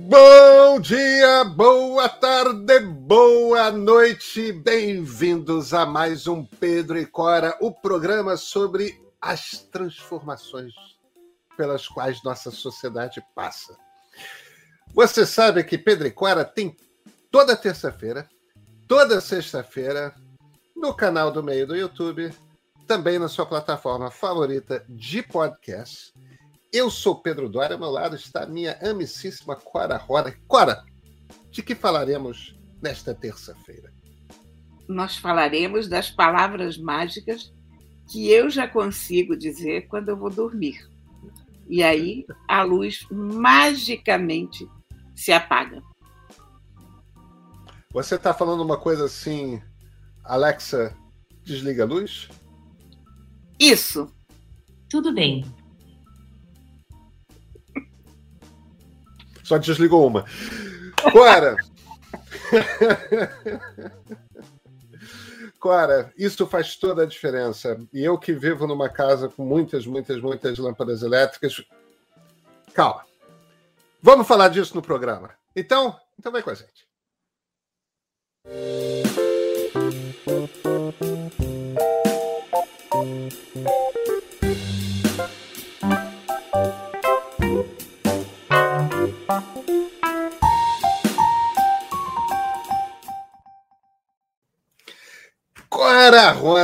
Bom dia, boa tarde, boa noite, bem-vindos a mais um Pedro e Cora, o programa sobre as transformações pelas quais nossa sociedade passa. Você sabe que Pedro e Cora tem toda terça-feira, toda sexta-feira, no canal do meio do YouTube, também na sua plataforma favorita de podcast. Eu sou Pedro Dória, ao meu lado está a minha amicíssima Cora Roda. Cora, de que falaremos nesta terça-feira? Nós falaremos das palavras mágicas que eu já consigo dizer quando eu vou dormir. E aí a luz magicamente se apaga. Você está falando uma coisa assim, Alexa, desliga a luz? Isso. Tudo bem. Só desligou uma. Cora! Cora, isso faz toda a diferença. E eu que vivo numa casa com muitas, muitas, muitas lâmpadas elétricas. Calma. Vamos falar disso no programa. Então, então vai com a gente.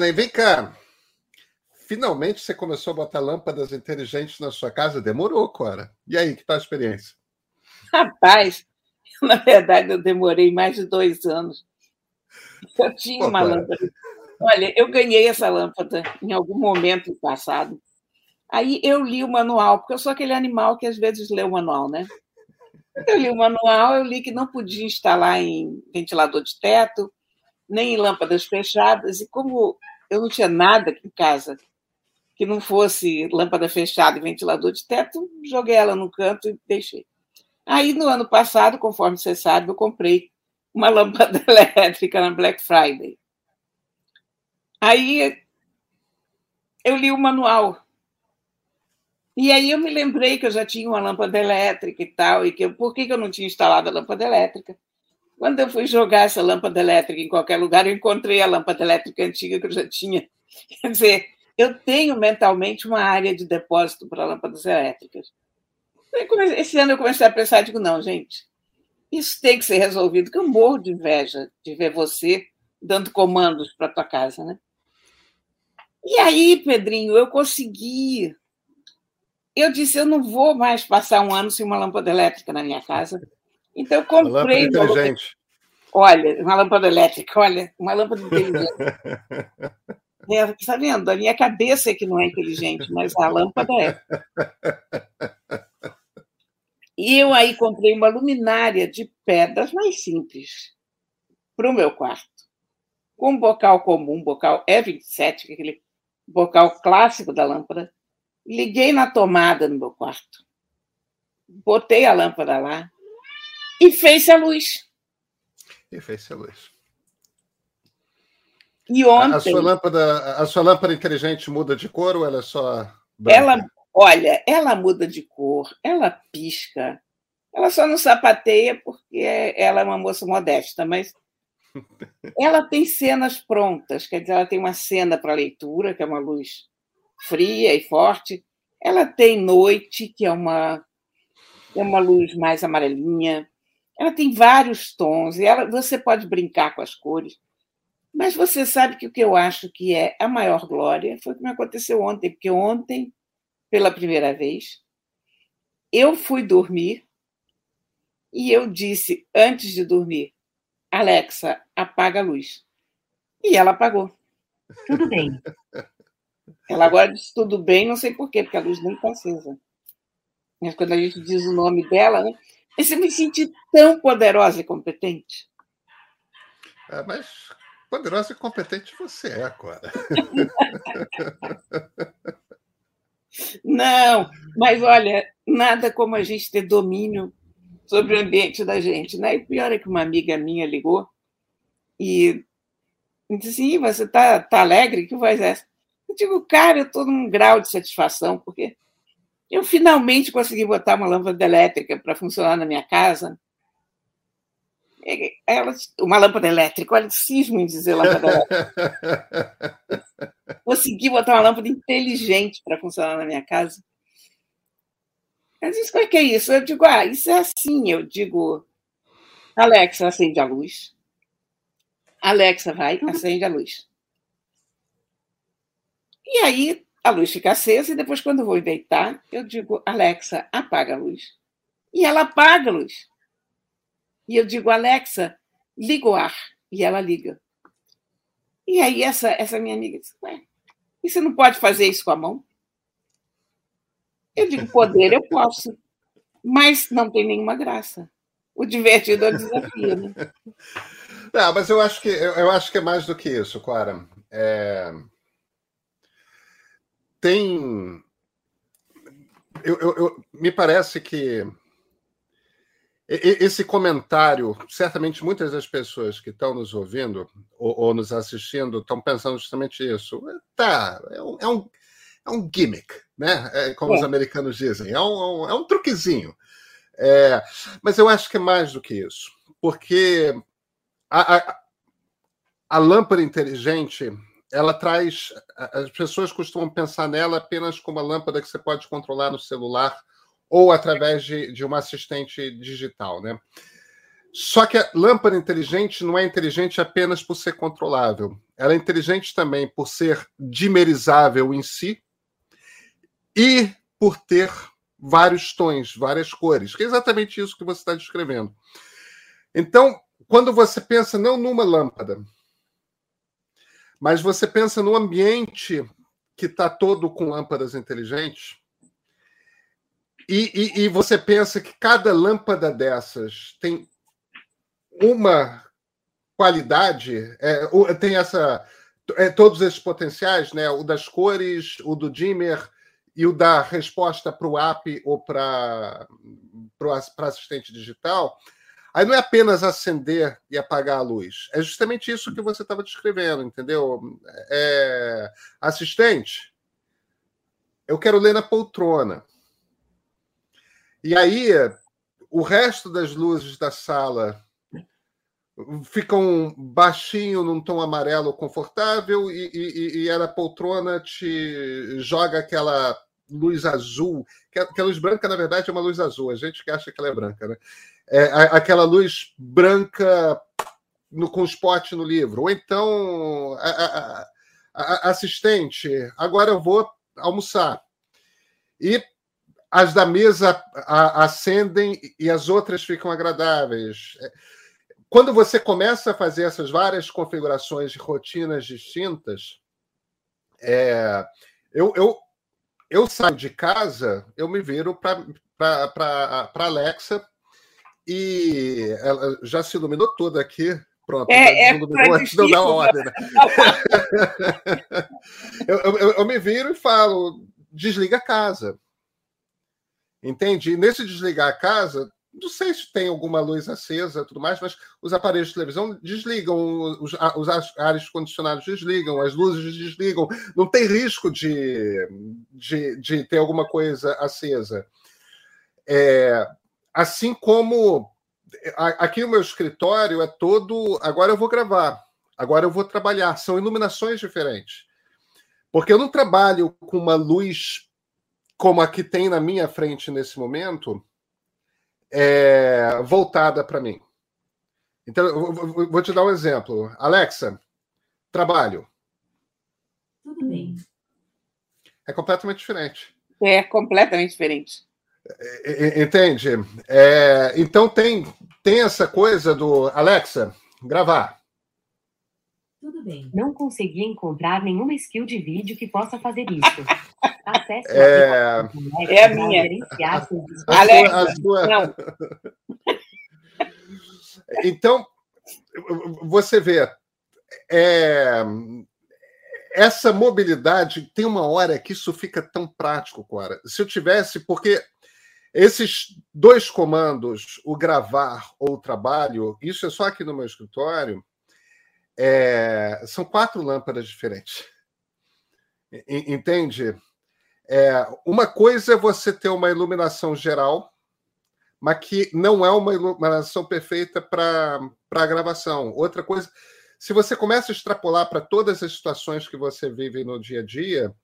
Rona, vem cá. Finalmente você começou a botar lâmpadas inteligentes na sua casa? Demorou, Cora. E aí, que tal a experiência? Rapaz, na verdade, eu demorei mais de dois anos. Eu tinha Pô, uma lâmpada. Olha, eu ganhei essa lâmpada em algum momento passado. Aí eu li o manual, porque eu sou aquele animal que às vezes lê o manual, né? Eu li o manual, eu li que não podia instalar em ventilador de teto, nem em lâmpadas fechadas, e como eu não tinha nada aqui em casa que não fosse lâmpada fechada e ventilador de teto, joguei ela no canto e deixei. Aí, no ano passado, conforme você sabe, eu comprei uma lâmpada elétrica na Black Friday. Aí eu li o manual. E aí eu me lembrei que eu já tinha uma lâmpada elétrica e tal, e que eu, por que, que eu não tinha instalado a lâmpada elétrica? Quando eu fui jogar essa lâmpada elétrica em qualquer lugar, eu encontrei a lâmpada elétrica antiga que eu já tinha. Quer dizer, eu tenho mentalmente uma área de depósito para lâmpadas elétricas. Esse ano eu comecei a pensar, digo, não, gente, isso tem que ser resolvido, que eu morro de inveja de ver você dando comandos para tua casa, né? E aí, Pedrinho, eu consegui. Eu disse, eu não vou mais passar um ano sem uma lâmpada elétrica na minha casa. Então eu comprei. Uma lâmpada inteligente. Olha, uma lâmpada elétrica, olha, uma lâmpada inteligente. é, está vendo? A minha cabeça é que não é inteligente, mas a lâmpada é. E eu aí comprei uma luminária de pedras mais simples para o meu quarto. Com um bocal comum, um bocal E27, que é aquele bocal clássico da lâmpada. Liguei na tomada no meu quarto. Botei a lâmpada lá, e fez-se a luz. E fez-se a luz. E ontem. A sua, lâmpada, a sua lâmpada inteligente muda de cor ou ela é só. Branca? Ela, olha, ela muda de cor, ela pisca. Ela só não sapateia porque ela é uma moça modesta, mas ela tem cenas prontas, quer dizer, ela tem uma cena para leitura, que é uma luz fria e forte. Ela tem noite, que é uma, é uma luz mais amarelinha. Ela tem vários tons e ela, você pode brincar com as cores. Mas você sabe que o que eu acho que é a maior glória foi o que me aconteceu ontem, porque ontem, pela primeira vez, eu fui dormir e eu disse antes de dormir: Alexa, apaga a luz. E ela apagou. Tudo bem. Ela agora disse tudo bem, não sei porquê, porque a luz nem está acesa. Mas quando a gente diz o nome dela, né? Mas eu me senti tão poderosa e competente. É, mas poderosa e competente você é agora. Não, mas olha, nada como a gente ter domínio sobre o ambiente da gente, né? E pior é que uma amiga minha ligou e disse assim, você tá, tá alegre? Que voz é essa? Eu digo, cara, eu estou num grau de satisfação, porque Eu finalmente consegui botar uma lâmpada elétrica para funcionar na minha casa. Ela, uma lâmpada elétrica, olha, cismo em dizer lâmpada elétrica. consegui botar uma lâmpada inteligente para funcionar na minha casa. Mas isso, como é que é isso? Eu digo, ah, isso é assim. Eu digo, Alexa, acende a luz. Alexa, vai, acende a luz. E aí a luz fica acesa e depois, quando eu vou deitar, eu digo, Alexa, apaga a luz. E ela apaga a luz. E eu digo, Alexa, liga o ar. E ela liga. E aí essa, essa minha amiga disse, ué, e você não pode fazer isso com a mão? Eu digo, poder eu posso, mas não tem nenhuma graça. O divertido é o desafio, né? Não, mas eu acho que eu, eu acho que é mais do que isso, Clara. É tem. Eu, eu, eu, me parece que esse comentário, certamente muitas das pessoas que estão nos ouvindo ou, ou nos assistindo estão pensando justamente isso. Tá, é um, é um, é um gimmick, né? É, como é. os americanos dizem, é um, é um truquezinho. É, mas eu acho que é mais do que isso, porque a, a, a lâmpada inteligente ela traz. As pessoas costumam pensar nela apenas como uma lâmpada que você pode controlar no celular ou através de, de uma assistente digital, né? Só que a lâmpada inteligente não é inteligente apenas por ser controlável. Ela é inteligente também por ser dimerizável em si e por ter vários tons, várias cores, que é exatamente isso que você está descrevendo. Então, quando você pensa não numa lâmpada, mas você pensa no ambiente que está todo com lâmpadas inteligentes, e, e, e, você pensa que cada lâmpada dessas tem uma qualidade, é, tem essa é, todos esses potenciais, né? O das cores, o do dimmer e o da resposta para o app ou para o assistente digital. Aí não é apenas acender e apagar a luz. É justamente isso que você estava descrevendo, entendeu? É... Assistente, eu quero ler na poltrona. E aí, o resto das luzes da sala ficam baixinho num tom amarelo confortável e, e, e a poltrona te joga aquela luz azul, que a, que a luz branca, na verdade, é uma luz azul. A gente que acha que ela é branca, né? É, aquela luz branca no, com spot no livro. Ou então, a, a, a, assistente, agora eu vou almoçar. E as da mesa acendem e as outras ficam agradáveis. Quando você começa a fazer essas várias configurações de rotinas distintas, é, eu, eu, eu saio de casa, eu me viro para Alexa e ela já se iluminou toda aqui. Pronto, é, é iluminou antes de eu dar ordem. Né? eu, eu, eu me viro e falo: desliga a casa. Entende? E nesse desligar a casa, não sei se tem alguma luz acesa tudo mais, mas os aparelhos de televisão desligam, os, os ares condicionados desligam, as luzes desligam, não tem risco de, de, de ter alguma coisa acesa. É, Assim como aqui o meu escritório é todo. Agora eu vou gravar, agora eu vou trabalhar. São iluminações diferentes. Porque eu não trabalho com uma luz como a que tem na minha frente nesse momento, é, voltada para mim. Então, eu vou te dar um exemplo. Alexa, trabalho. Tudo bem. É completamente diferente. É completamente diferente. Entende? É, então tem, tem essa coisa do Alexa, gravar. Tudo bem. Não consegui encontrar nenhuma skill de vídeo que possa fazer isso. Acesse é, é a minha. Alexa, as duas... Não. Então, você vê, é, essa mobilidade tem uma hora que isso fica tão prático, Cora. Se eu tivesse, porque esses dois comandos, o gravar ou o trabalho, isso é só aqui no meu escritório, é, são quatro lâmpadas diferentes. Entende? É, uma coisa é você ter uma iluminação geral, mas que não é uma iluminação perfeita para a gravação. Outra coisa, se você começa a extrapolar para todas as situações que você vive no dia a dia,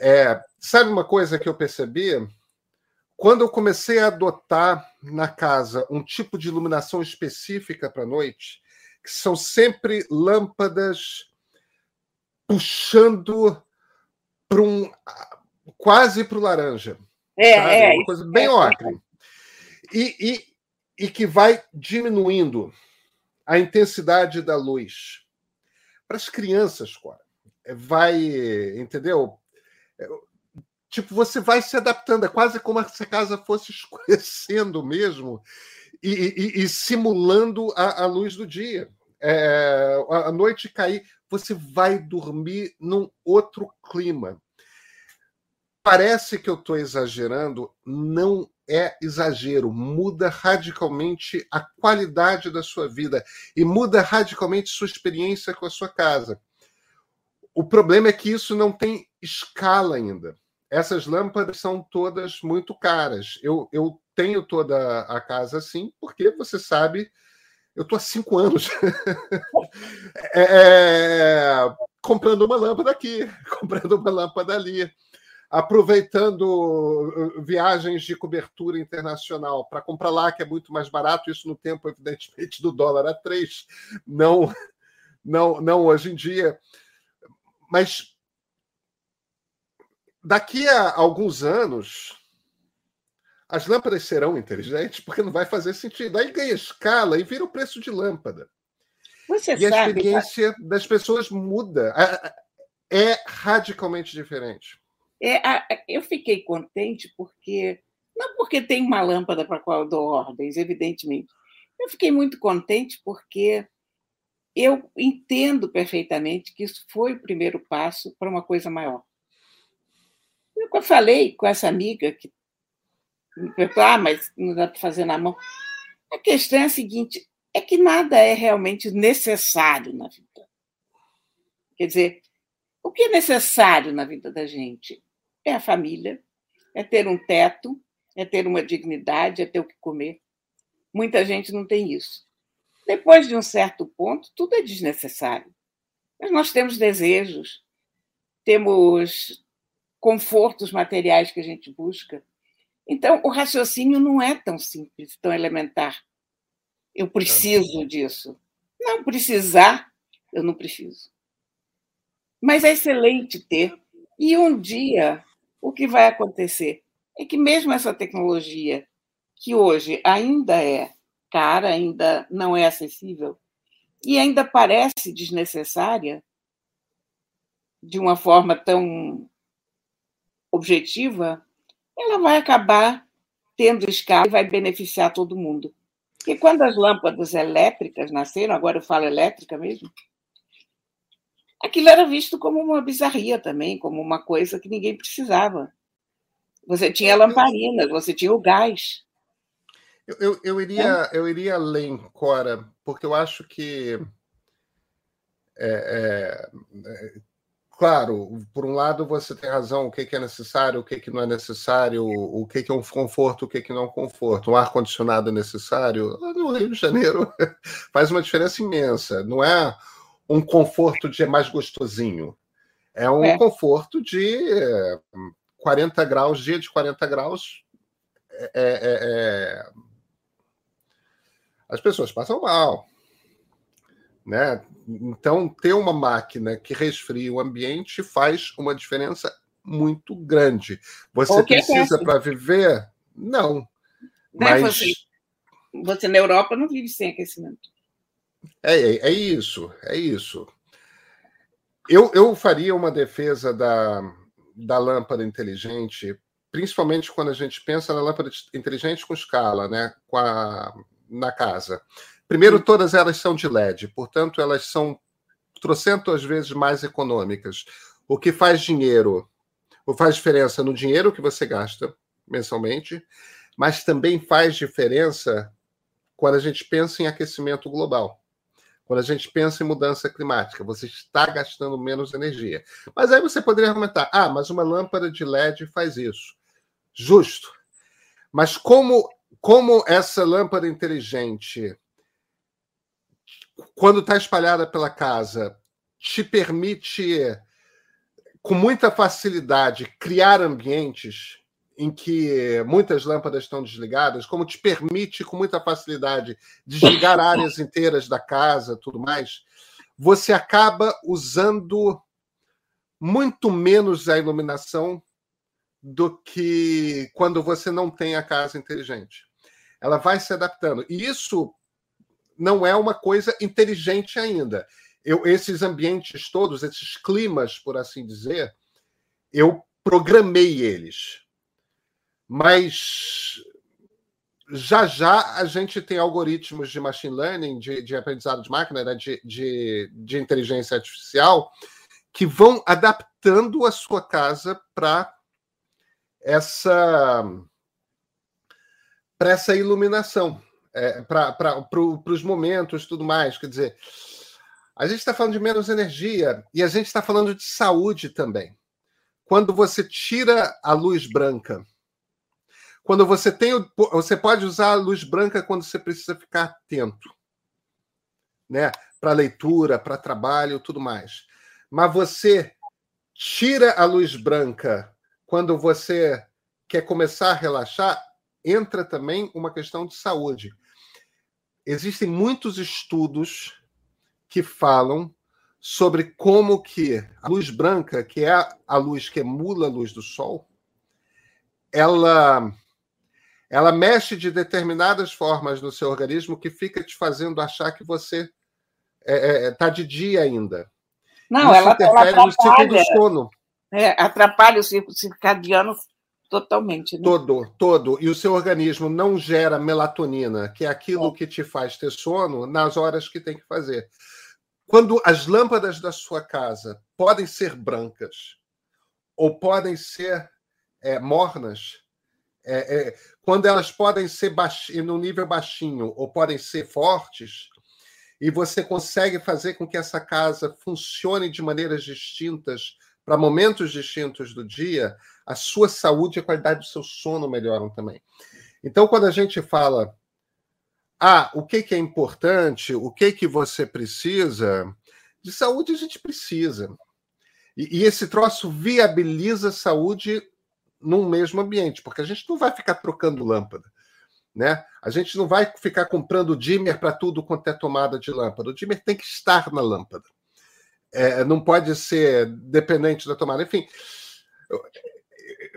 é, sabe uma coisa que eu percebi? Quando eu comecei a adotar na casa um tipo de iluminação específica para a noite, que são sempre lâmpadas puxando para um quase para o laranja. É, sabe? é. Uma coisa bem é, ocre. E, e, e que vai diminuindo a intensidade da luz. Para as crianças, Cora, vai, entendeu? Tipo, você vai se adaptando, é quase como se a casa fosse escurecendo mesmo e, e, e simulando a, a, luz do dia. É, a noite cair, você vai dormir num outro clima. Parece que eu estou exagerando, não é exagero, muda radicalmente a qualidade da sua vida e muda radicalmente sua experiência com a sua casa. O problema é que isso não tem escala ainda essas lâmpadas são todas muito caras. Eu, eu tenho toda a casa assim, porque você sabe, eu estou há cinco anos é, é, comprando uma lâmpada aqui, comprando uma lâmpada ali, aproveitando uh, viagens de cobertura internacional para comprar lá, que é muito mais barato, isso no tempo, evidentemente, do dólar a três, não, não, não hoje em dia. Mas daqui a alguns anos, as lâmpadas serão inteligentes, porque não vai fazer sentido. Aí ganha escala e vira o preço de lâmpada. Você e sabe, a experiência tá... das pessoas muda. É radicalmente diferente. É, eu fiquei contente porque. Não porque tem uma lâmpada para a qual eu dou ordens, evidentemente. Eu fiquei muito contente porque eu entendo perfeitamente que isso foi o primeiro passo para uma coisa maior. Eu falei com essa amiga que me perguntou, ah, mas não dá para fazer na mão. A questão é a seguinte: é que nada é realmente necessário na vida. Quer dizer, o que é necessário na vida da gente é a família, é ter um teto, é ter uma dignidade, é ter o que comer. Muita gente não tem isso. Depois de um certo ponto, tudo é desnecessário. Mas nós temos desejos, temos confortos materiais que a gente busca. Então, o raciocínio não é tão simples, tão elementar. Eu preciso disso. Não precisar, eu não preciso. Mas é excelente ter. E um dia, o que vai acontecer é que, mesmo essa tecnologia, que hoje ainda é cara, ainda não é acessível, e ainda parece desnecessária, de uma forma tão objetiva, ela vai acabar tendo escala e vai beneficiar todo mundo. Porque quando as lâmpadas elétricas nasceram, agora eu falo elétrica mesmo, aquilo era visto como uma bizarria também, como uma coisa que ninguém precisava. Você tinha lamparinas, você tinha o gás. Eu, eu, eu iria, é. eu iria além, Cora, porque eu acho que é, é, claro, por um lado você tem razão, o que, é necessário, o que, não é necessário, o que, é um conforto, o que, não é um conforto. Um ar-condicionado é necessário? No Rio de Janeiro faz uma diferença imensa. Não é um conforto de mais gostosinho. É um é. conforto de 40 graus, dia de 40 graus. É, é, é... As pessoas passam mal. Né? Então, ter uma máquina que resfria o ambiente faz uma diferença muito grande. Você precisa para viver? Não. Né, mas... Você, você na Europa não vive sem aquecimento. É, é, é isso, é isso. Eu, eu faria uma defesa da, da lâmpada inteligente, principalmente quando a gente pensa na lâmpada inteligente com escala, né? Com a, na casa. Primeiro, todas elas são de LED, portanto, elas são trocentas vezes mais econômicas. O que faz dinheiro, o faz diferença no dinheiro que você gasta mensalmente, mas também faz diferença quando a gente pensa em aquecimento global. Quando a gente pensa em mudança climática, você está gastando menos energia. Mas aí você poderia argumentar: ah, mas uma lâmpada de LED faz isso. Justo. Mas como, como essa lâmpada inteligente, quando está espalhada pela casa, te permite, com muita facilidade, criar ambientes em que muitas lâmpadas estão desligadas, como te permite com muita facilidade desligar áreas inteiras da casa, tudo mais, você acaba usando muito menos a iluminação do que quando você não tem a casa inteligente. Ela vai se adaptando. E isso não é uma coisa inteligente ainda. Eu, esses ambientes todos, esses climas, por assim dizer, eu programei eles mas já já a gente tem algoritmos de machine learning, de, de aprendizado de máquina, né, de, de, de inteligência artificial, que vão adaptando a sua casa para essa para essa iluminação, é, para pro, os momentos, tudo mais. Quer dizer, a gente está falando de menos energia e a gente está falando de saúde também. Quando você tira a luz branca quando você tem. Você pode usar a luz branca quando você precisa ficar atento, né? Para leitura, para trabalho, tudo mais. Mas você tira a luz branca quando você quer começar a relaxar, entra também uma questão de saúde. Existem muitos estudos que falam sobre como que a luz branca, que é a luz que emula a luz do sol, ela ela mexe de determinadas formas no seu organismo que fica te fazendo achar que você está é, é, tá de dia ainda. Não, Isso ela, interfere ela no ciclo do sono. É, atrapalha o ciclo circadiano totalmente. Né? Todo, todo. E o seu organismo não gera melatonina, que é aquilo é. que te faz ter sono, nas horas que tem que fazer. Quando as lâmpadas da sua casa podem ser brancas ou podem ser é, mornas, é, é, quando elas podem ser no nível baixinho ou podem ser fortes, e você consegue fazer com que essa casa funcione de maneiras distintas para momentos distintos do dia, a sua saúde e a qualidade do seu sono melhoram também. Então, quando a gente fala, ah, o que, que é importante, o que, que você precisa, de saúde a gente precisa. E, e esse troço viabiliza a saúde num mesmo ambiente, porque a gente não vai ficar trocando lâmpada. Né? A gente não vai ficar comprando dimmer para tudo quanto é tomada de lâmpada. O dimmer tem que estar na lâmpada. É, não pode ser dependente da tomada. Enfim,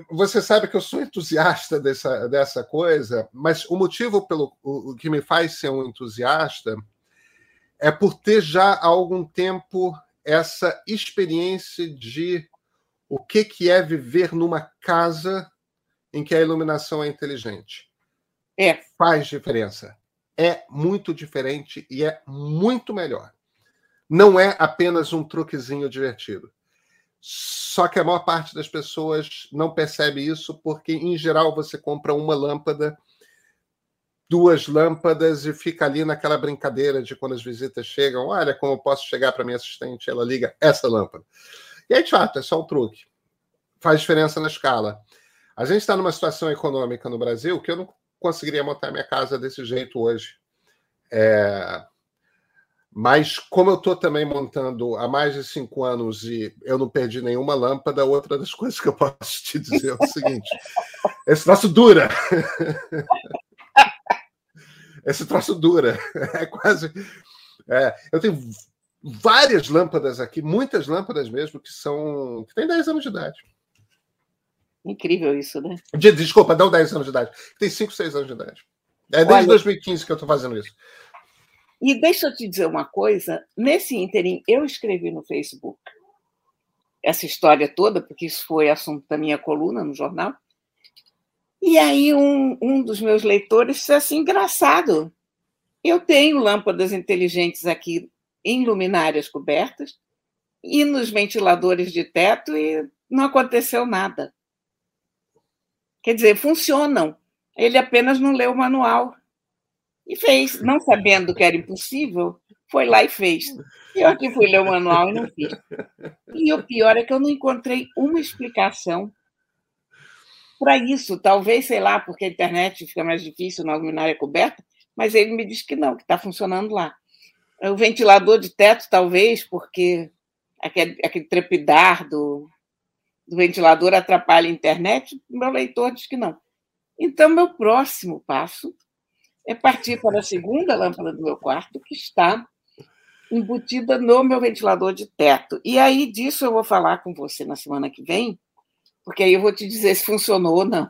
você sabe que eu sou entusiasta dessa, dessa coisa, mas o motivo pelo o, que me faz ser um entusiasta é por ter já há algum tempo essa experiência de o que, que é viver numa casa em que a iluminação é inteligente. É. Faz diferença. É muito diferente e é muito melhor. Não é apenas um truquezinho divertido. Só que a maior parte das pessoas não percebe isso porque, em geral, você compra uma lâmpada, duas lâmpadas e fica ali naquela brincadeira de quando as visitas chegam: olha, como eu posso chegar para minha assistente, ela liga essa lâmpada. E aí, fato, é só um truque. Faz diferença na escala. A gente está numa situação econômica no Brasil que eu não conseguiria montar minha casa desse jeito hoje. É... Mas como eu estou também montando há mais de cinco anos e eu não perdi nenhuma lâmpada, outra das coisas que eu posso te dizer é o seguinte: esse troço dura. esse troço dura. É quase. É, eu tenho várias lâmpadas aqui, muitas lâmpadas mesmo, que são. que têm 10 anos de idade. Incrível isso, né? De, desculpa, não 10 anos de idade. Tem 5, 6 anos de idade. É desde Olha, 2015 que eu estou fazendo isso. E deixa eu te dizer uma coisa: nesse ínterim, eu escrevi no Facebook essa história toda, porque isso foi assunto da minha coluna no jornal. E aí um, um dos meus leitores disse assim: engraçado, eu tenho lâmpadas inteligentes aqui em luminárias cobertas e nos ventiladores de teto e não aconteceu nada. Quer dizer, funcionam. Ele apenas não leu o manual. E fez, não sabendo que era impossível, foi lá e fez. Eu aqui fui ler o manual e não fiz. E o pior é que eu não encontrei uma explicação para isso. Talvez, sei lá, porque a internet fica mais difícil na luminária coberta, mas ele me disse que não, que está funcionando lá. O ventilador de teto, talvez, porque aquele, aquele trepidar do, do ventilador atrapalha a internet, meu leitor diz que não. Então, meu próximo passo é partir para a segunda lâmpada do meu quarto, que está embutida no meu ventilador de teto. E aí disso eu vou falar com você na semana que vem, porque aí eu vou te dizer se funcionou ou não.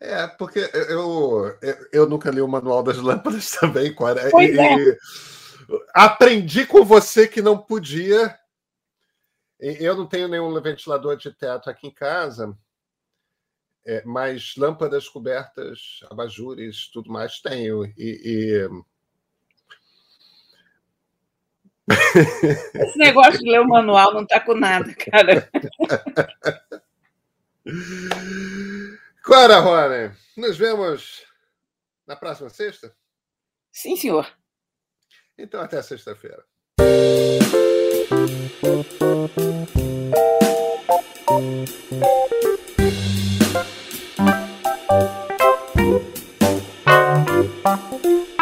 É, porque eu, eu, eu nunca li o manual das lâmpadas também, Cora. Pois e, é. aprendi com você que não podia. Eu não tenho nenhum ventilador de teto aqui em casa, é, mas lâmpadas cobertas, abajures, tudo mais tenho. E, e esse negócio de ler o manual não está com nada, cara. Clara Rony, nos vemos na próxima sexta? Sim, senhor. Então, até sexta-feira. Thank you.